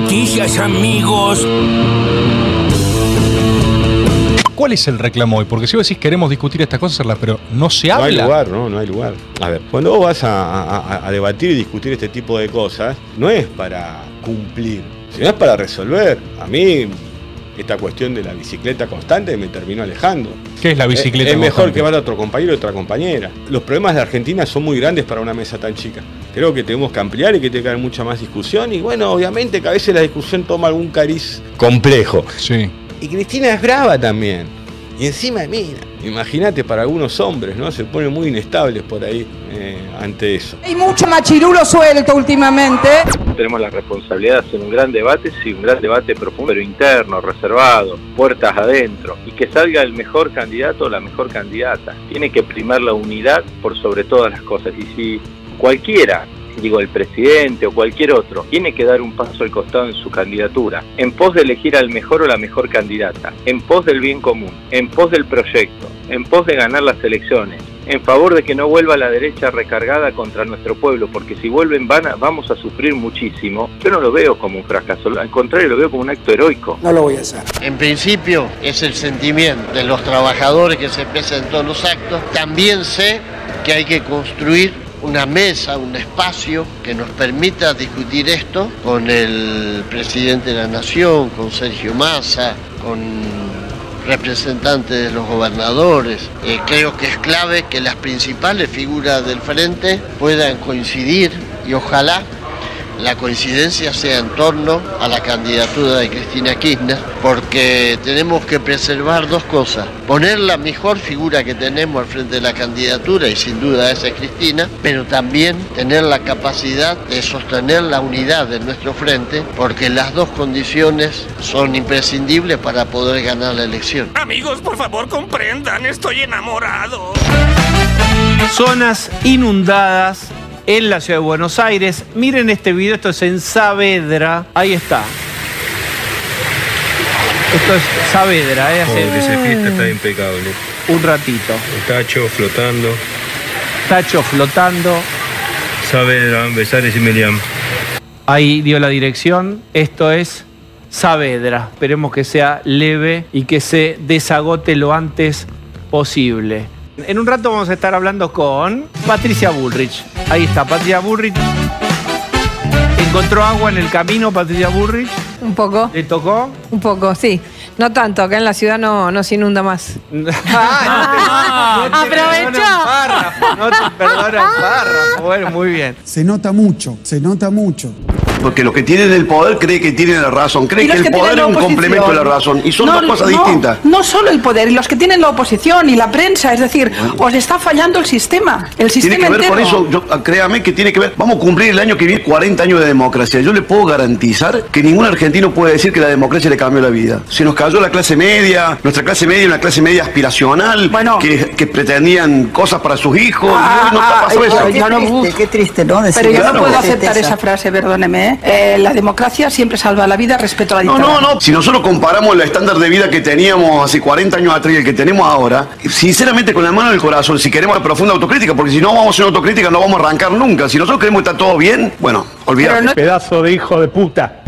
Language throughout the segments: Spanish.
noticias, amigos. ¿Cuál es el reclamo hoy? Porque si vos decís queremos discutir estas cosas, pero no se habla. No hay lugar, no, no hay lugar. A ver, cuando vos vas a, a- a debatir y discutir este tipo de cosas, no es para cumplir, sino es para resolver. A mí, esta cuestión de la bicicleta constante me terminó alejando. ¿Qué es la bicicleta Es, es mejor que vaya otro compañero y otra compañera. Los problemas de Argentina son muy grandes para una mesa tan chica. Creo que tenemos que ampliar y que tenga que haber mucha más discusión. Y bueno, obviamente que a veces la discusión toma algún cariz complejo. Sí. Y Cristina es brava también. Y encima, mira, imagínate para algunos hombres, ¿no? Se ponen muy inestables por ahí eh, ante eso. Hay mucho machirulo suelto últimamente. Tenemos la responsabilidad de hacer un gran debate, sí, un gran debate profundo, pero interno, reservado, puertas adentro, y que salga el mejor candidato o la mejor candidata. Tiene que primar la unidad por sobre todas las cosas. Y si cualquiera, digo el presidente o cualquier otro, tiene que dar un paso al costado en su candidatura, en pos de elegir al mejor o la mejor candidata, en pos del bien común, en pos del proyecto, en pos de ganar las elecciones, en favor de que no vuelva la derecha recargada contra nuestro pueblo, porque si vuelven van a- vamos a sufrir muchísimo. Yo no lo veo como un fracaso, al contrario lo veo como un acto heroico. No lo voy a hacer. En principio es el sentimiento de los trabajadores que se expresa en todos los actos. También sé que hay que construir una mesa, un espacio que nos permita discutir esto con el presidente de la Nación, con Sergio Massa, con representantes de los gobernadores. Eh, creo que es clave que las principales figuras del frente puedan coincidir y ojalá la coincidencia sea en torno a la candidatura de Cristina Kirchner, porque tenemos que preservar dos cosas. Poner la mejor figura que tenemos al frente de la candidatura, y sin duda esa es Cristina, pero también tener la capacidad de sostener la unidad de nuestro frente, porque las dos condiciones son imprescindibles para poder ganar la elección. Amigos, por favor, comprendan, estoy enamorado. Zonas inundadas en la ciudad de Buenos Aires. Miren este video, esto es en Saavedra. Ahí está. Esto es Saavedra, ¿eh? Hace está impecable. un ratito. El tacho flotando. Tacho flotando. Saavedra, Besares y Meliam. Ahí dio la dirección. Esto es Saavedra. Esperemos que sea leve y que se desagote lo antes posible. En un rato vamos a estar hablando con Patricia Bullrich. Ahí está, Patricia Bullrich. ¿Encontró agua en el camino, Patricia Bullrich? Un poco, ¿Le tocó? un poco, sí. No tanto, acá en la ciudad no, no se inunda más. Ah, no te- no te Aprovechó. párrafo, No te perdona un párrafo. Bueno, muy bien. Se nota mucho, se nota mucho. Porque los que tienen el poder creen que tienen la razón, creen que el que poder es un complemento de la razón. Y son No, dos cosas no, distintas. No solo el poder, y los que tienen la oposición y la prensa, es decir, os está fallando el sistema, el Tiene sistema que ver entero. con eso, yo, ah, créame que tiene que ver. Vamos a cumplir el año que viene 40 años de democracia. Yo le puedo garantizar que ningún argentino puede decir que la democracia le cambió la vida. Se nos cayó la clase media, nuestra clase media, una clase media aspiracional, Bueno. que, que pretendían cosas para sus hijos. Ah, y hoy no ah, pasó eso. yo no- uf. qué triste, ¿no? Pero yo no puedo aceptar esa frase, perdóneme. ¿Eh? Eh, la democracia siempre salva la vida, respeto a la No, dictadura. no, no. Si nosotros comparamos el estándar de vida que teníamos hace 40 años atrás y el que tenemos ahora, sinceramente con la mano en el corazón, si queremos la profunda autocrítica, porque si no vamos a hacer autocrítica no vamos a arrancar nunca. Si nosotros queremos que está todo bien, bueno, olvidate. Pedazo de hijo de puta.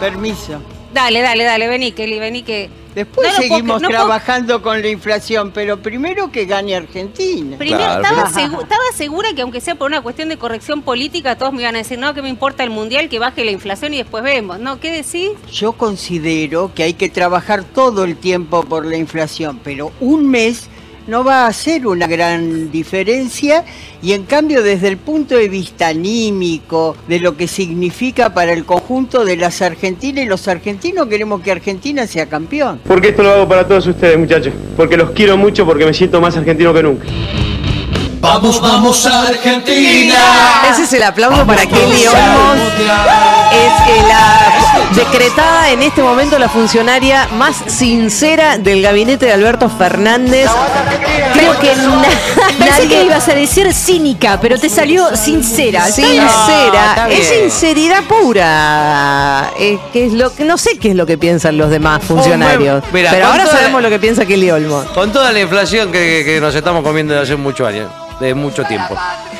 Permiso. Dale, dale, dale, vení, Kelly, vení que... Después No lo puedo seguimos puedo- trabajando con la inflación, pero primero que gane Argentina. Primero, estaba, segu- estaba segura que aunque sea por una cuestión de corrección política, todos me iban a decir, no, que me importa el mundial, que baje la inflación y después vemos. No, ¿qué decís? Yo considero que hay que trabajar todo el tiempo por la inflación, pero un mes no va a hacer una gran diferencia y en cambio desde el punto de vista anímico, de lo que significa para el conjunto de las argentinas y los argentinos queremos que Argentina sea campeón. Porque esto lo hago para todos ustedes, muchachos. Porque los quiero mucho, porque me siento más argentino que nunca. Vamos, vamos Argentina. Ese es el aplauso para Kelly Olmos. Es la decretada en este momento la funcionaria más sincera del gabinete de Alberto Fernández. Creo que Pensé nadie... que ibas a decir cínica, pero te salió sincera. Sincera, es sinceridad pura. Eh, que es lo que no sé qué es lo que piensan los demás funcionarios. mira, pero ahora sabemos lo que piensa Kelly Olmos. Con toda la inflación que, que nos estamos comiendo desde hace muchos años, de mucho tiempo.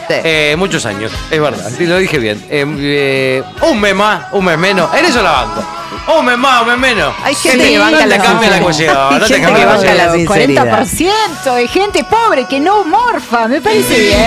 Eh, muchos años, es verdad, lo dije bien. Eh, eh, un mes más, un mes menos, en eso la banco. Mes más, mes menos. Hay Sí, gente que banca no la cambia la cuestión, no te gente cambia la cuestión. sinceridad. 40% de gente pobre que no morfa, me parece bien.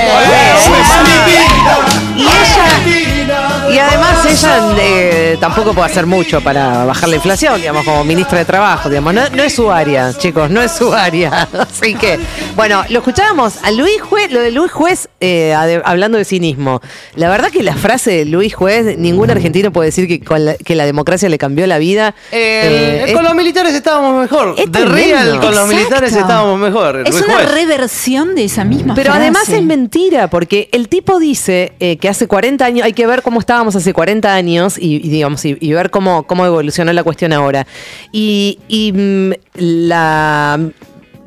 Y ella, y además ella eh, tampoco puede hacer mucho para bajar la inflación, digamos, como ministra de Trabajo, digamos, no, no es su área, chicos, no es su área. Así que, bueno, lo escuchábamos a Luis Juez, lo de Luis Juez eh, hablando de cinismo. La verdad que la frase de Luis Juez, ningún argentino puede decir que, con la, que la democracia le cambió la vida. Eh, con es- los militares estábamos mejor. es De real, con los militares estábamos mejor. Es una Juez. reversión de esa misma Pero frase. además es mentira, porque el tipo dice eh, que hace 40 años, hay que ver cómo estábamos hace 40 años y, y digamos, y, y ver cómo, cómo evolucionó la cuestión ahora. Y, y, mm, la,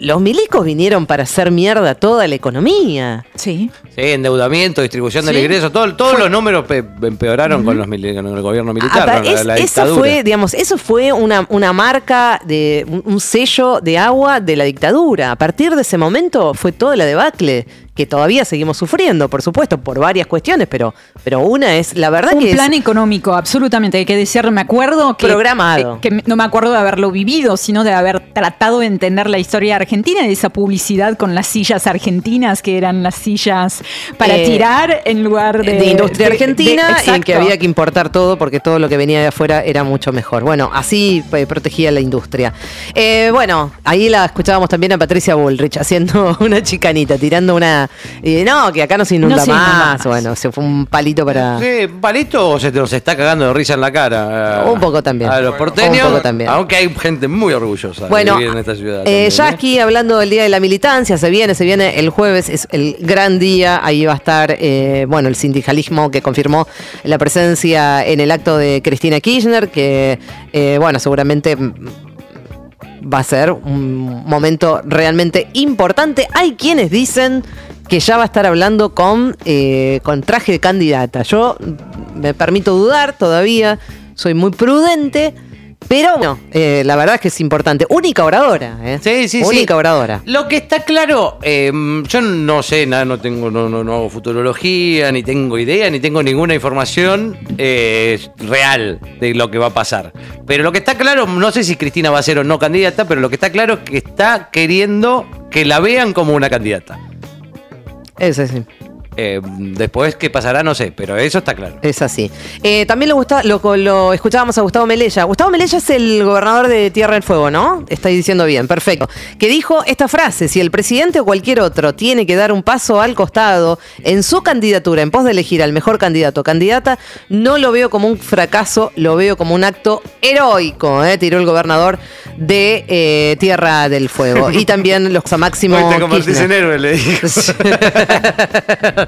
los milicos vinieron para hacer mierda toda la economía. Sí. Sí, endeudamiento, distribución del Sí. ingreso, todo- todos los números pe- empeoraron con, los mili- con el gobierno militar, Apa- con la, es- la eso dictadura. fue, digamos, eso fue una, una marca de un, un sello de agua de la dictadura. A partir de ese momento fue toda la debacle que todavía seguimos sufriendo, por supuesto, por varias cuestiones, pero, pero una es la verdad Un que es- plan económico, absolutamente, hay que decir, me acuerdo que... Programado. Que, que no me acuerdo de haberlo vivido, sino de haber tratado de entender la historia argentina y de esa publicidad con las sillas argentinas, que eran las sillas para Eh, tirar en lugar de... de industria de- argentina de- en que había que importar todo porque todo lo que venía de afuera era mucho mejor. Bueno, así eh, protegía la industria. Eh, bueno, ahí la escuchábamos también a Patricia Bullrich haciendo una chicanita, tirando una... eh, no, que acá no se inunda No se más. inunda más. Bueno, se fue un palito para... Sí, ¿un palito o se te nos está cagando de risa en la cara? Un poco también. A los porteños. un poco también. Aunque hay gente muy orgullosa Bueno, de vivir en esta ciudad. Eh, también, ya ¿eh? aquí hablando del Día de la Militancia, se viene, se viene el jueves, es el gran día, ahí va a estar, eh, bueno, el sindicalismo que confirmó la presencia en el acto de Cristina Kirchner, que, eh, bueno, seguramente va a ser un momento realmente importante. Hay quienes dicen que ya va a estar hablando con, eh, con traje de candidata. Yo me permito dudar todavía, soy muy prudente. Pero no, eh, la verdad es que es importante. Única oradora, ¿eh? Sí, sí, Única sí. oradora. Lo que está claro, eh, yo no sé nada, no tengo, no, no, no hago futurología, ni tengo idea, ni tengo ninguna información eh, real de lo que va a pasar. Pero lo que está claro, no sé si Cristina va a ser o no candidata, pero lo que está claro es que está queriendo que la vean como una candidata. Ese sí. Eh, después qué pasará, no sé, pero eso está claro. Es así. Eh, también lo, gusta, lo, lo escuchábamos a Gustavo Melella. Gustavo Melella es el gobernador de Tierra del Fuego, ¿no? Está diciendo bien, perfecto. Que dijo esta frase, si el presidente o cualquier otro tiene que dar un paso al costado en su candidatura, en pos de elegir al mejor candidato o candidata, no lo veo como un fracaso, lo veo como un acto heroico, ¿eh? tiró el gobernador de eh, Tierra del Fuego. Y también los a Máximo Hoy te convertís en héroe, le dije.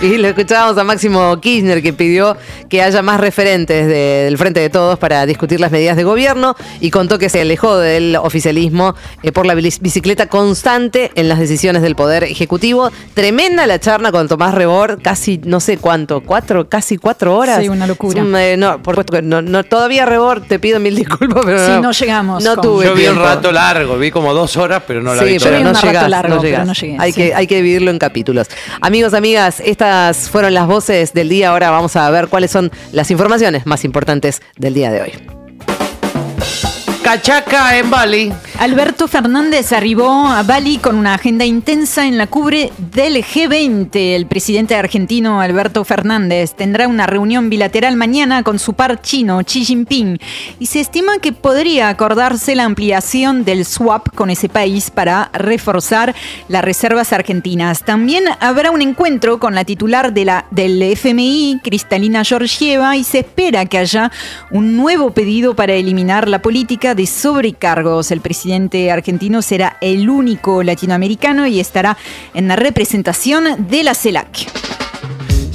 y lo escuchábamos a Máximo Kirchner que pidió que haya más referentes de- del Frente de Todos para discutir las medidas de gobierno y contó que se alejó del oficialismo eh, por la bici- bicicleta constante en las decisiones del Poder Ejecutivo. Tremenda la charla con Tomás Rebor, casi no sé cuánto, cuatro, casi cuatro horas. Sí, una locura. Eh, no, por supuesto que no, no, todavía Rebor, te pido mil disculpas, pero Sí, no llegamos No con- tuve Yo vi un rato largo, vi como dos horas, pero no la vi Sí, toda. pero no un rato llegás, largo, no pero no llegué, hay, sí. que, hay que dividirlo en capítulos. Amigos, amigas, estas fueron las voces del día. Ahora vamos a ver cuáles son las informaciones más importantes del día de hoy. Cachaca en Bali. Alberto Fernández arribó a Bali con una agenda intensa en la cubre del G20. El presidente argentino Alberto Fernández tendrá una reunión bilateral mañana con su par chino Xi Jinping y se estima que podría acordarse la ampliación del swap con ese país para reforzar las reservas argentinas. También habrá un encuentro con la titular de la, del FMI, Cristalina Georgieva, y se espera que haya un nuevo pedido para eliminar la política de sobrecargos. El presidente argentino será el único latinoamericano y estará en la representación de la CELAC.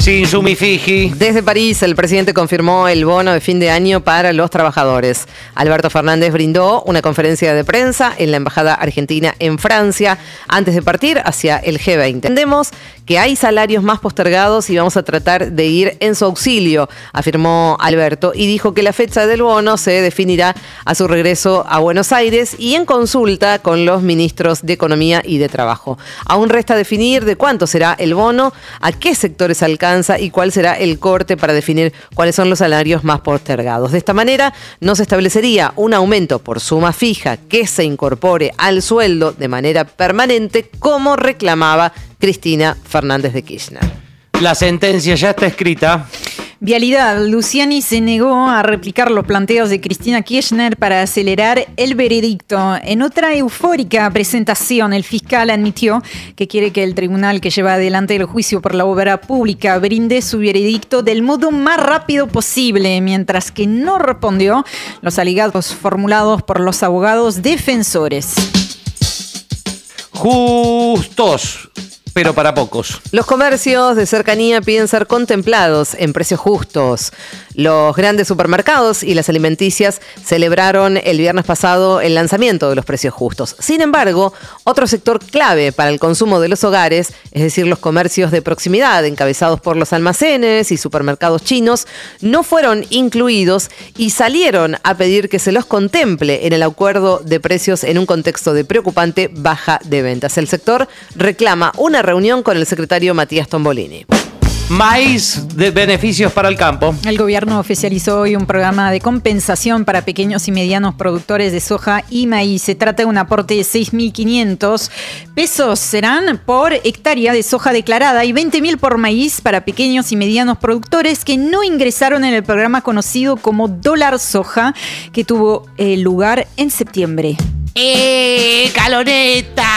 Sin Sumifiji. Desde París, el presidente confirmó el bono de fin de año para los trabajadores. Alberto Fernández brindó una conferencia de prensa en la Embajada Argentina en Francia antes de partir hacia el G20. Entendemos que hay salarios más postergados y vamos a tratar de ir en su auxilio, afirmó Alberto, y dijo que la fecha del bono se definirá a su regreso a Buenos Aires y en consulta con los ministros de Economía y de Trabajo. Aún resta definir de cuánto será el bono, a qué sectores alcanza y cuál será el corte para definir cuáles son los salarios más postergados. De esta manera, no se establecería un aumento por suma fija que se incorpore al sueldo de manera permanente como reclamaba Cristina Fernández de Kirchner. La sentencia ya está escrita. Vialidad. Luciani se negó a replicar los planteos de Cristina Kirchner para acelerar el veredicto. En otra eufórica presentación, el fiscal admitió que quiere que el tribunal que lleva adelante el juicio por la obra pública brinde su veredicto del modo más rápido posible, mientras que no respondió los alegados formulados por los abogados defensores. Justos, pero para pocos. Los comercios de cercanía piden ser contemplados en precios justos. Los grandes supermercados y las alimenticias celebraron el viernes pasado el lanzamiento de los precios justos. Sin embargo, otro sector clave para el consumo de los hogares, es decir, los comercios de proximidad encabezados por los almacenes y supermercados chinos, no fueron incluidos y salieron a pedir que se los contemple en el acuerdo de precios en un contexto de preocupante baja de ventas. El sector reclama una reunión con el secretario Matías Tombolini. Maíz de beneficios para el campo. El gobierno oficializó hoy un programa de compensación para pequeños y medianos productores de soja y maíz. Se trata de un aporte de 6.500 pesos serán por hectárea de soja declarada y 20.000 por maíz para pequeños y medianos productores que no ingresaron en el programa conocido como dólar soja que tuvo eh, lugar en septiembre. ¡Eh, caloneta!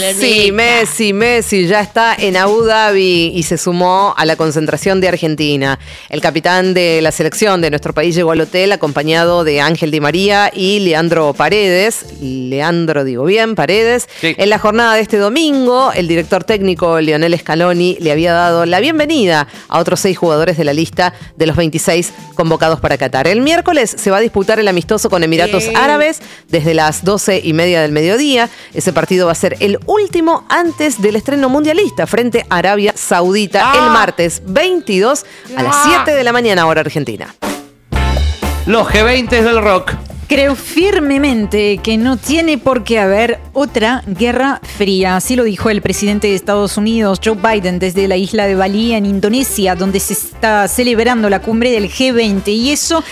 Messi, Messi, Messi ya está en Abu Dhabi y se sumó a la concentración de Argentina. El capitán de la selección de nuestro país llegó al hotel acompañado de Ángel Di María y Leandro Paredes. Leandro, digo bien, Paredes. En la jornada de este domingo, el director técnico Lionel Scaloni le había dado la bienvenida a otros seis jugadores de la lista de los 26 convocados para Qatar. El miércoles se va a disputar el amistoso con Emiratos. Árabes desde las 12 y media del mediodía. Ese partido va a ser el último antes del estreno mundialista frente a Arabia Saudita el martes 22 a las 7 de la mañana hora argentina. Los G20 del rock. Creo firmemente que no tiene por qué haber otra guerra fría. Así lo dijo el presidente de Estados Unidos, Joe Biden, desde la isla de Bali, en Indonesia, donde se está celebrando la cumbre del G20. Y eso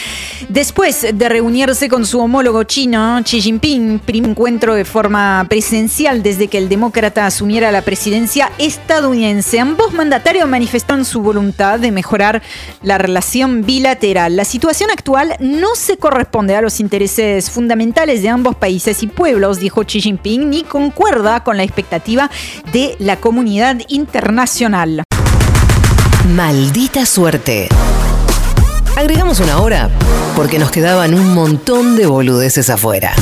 después de reunirse con su homólogo chino, Xi Jinping, primer encuentro de forma presencial desde que el demócrata asumiera la presidencia estadounidense. Ambos mandatarios manifestaron su voluntad de mejorar la relación bilateral. La situación actual no se corresponde a los fundamentales de ambos países y pueblos, dijo Xi Jinping, ni concuerda con la expectativa de la comunidad internacional. Maldita suerte. Agregamos una hora porque nos quedaban un montón de boludeces afuera.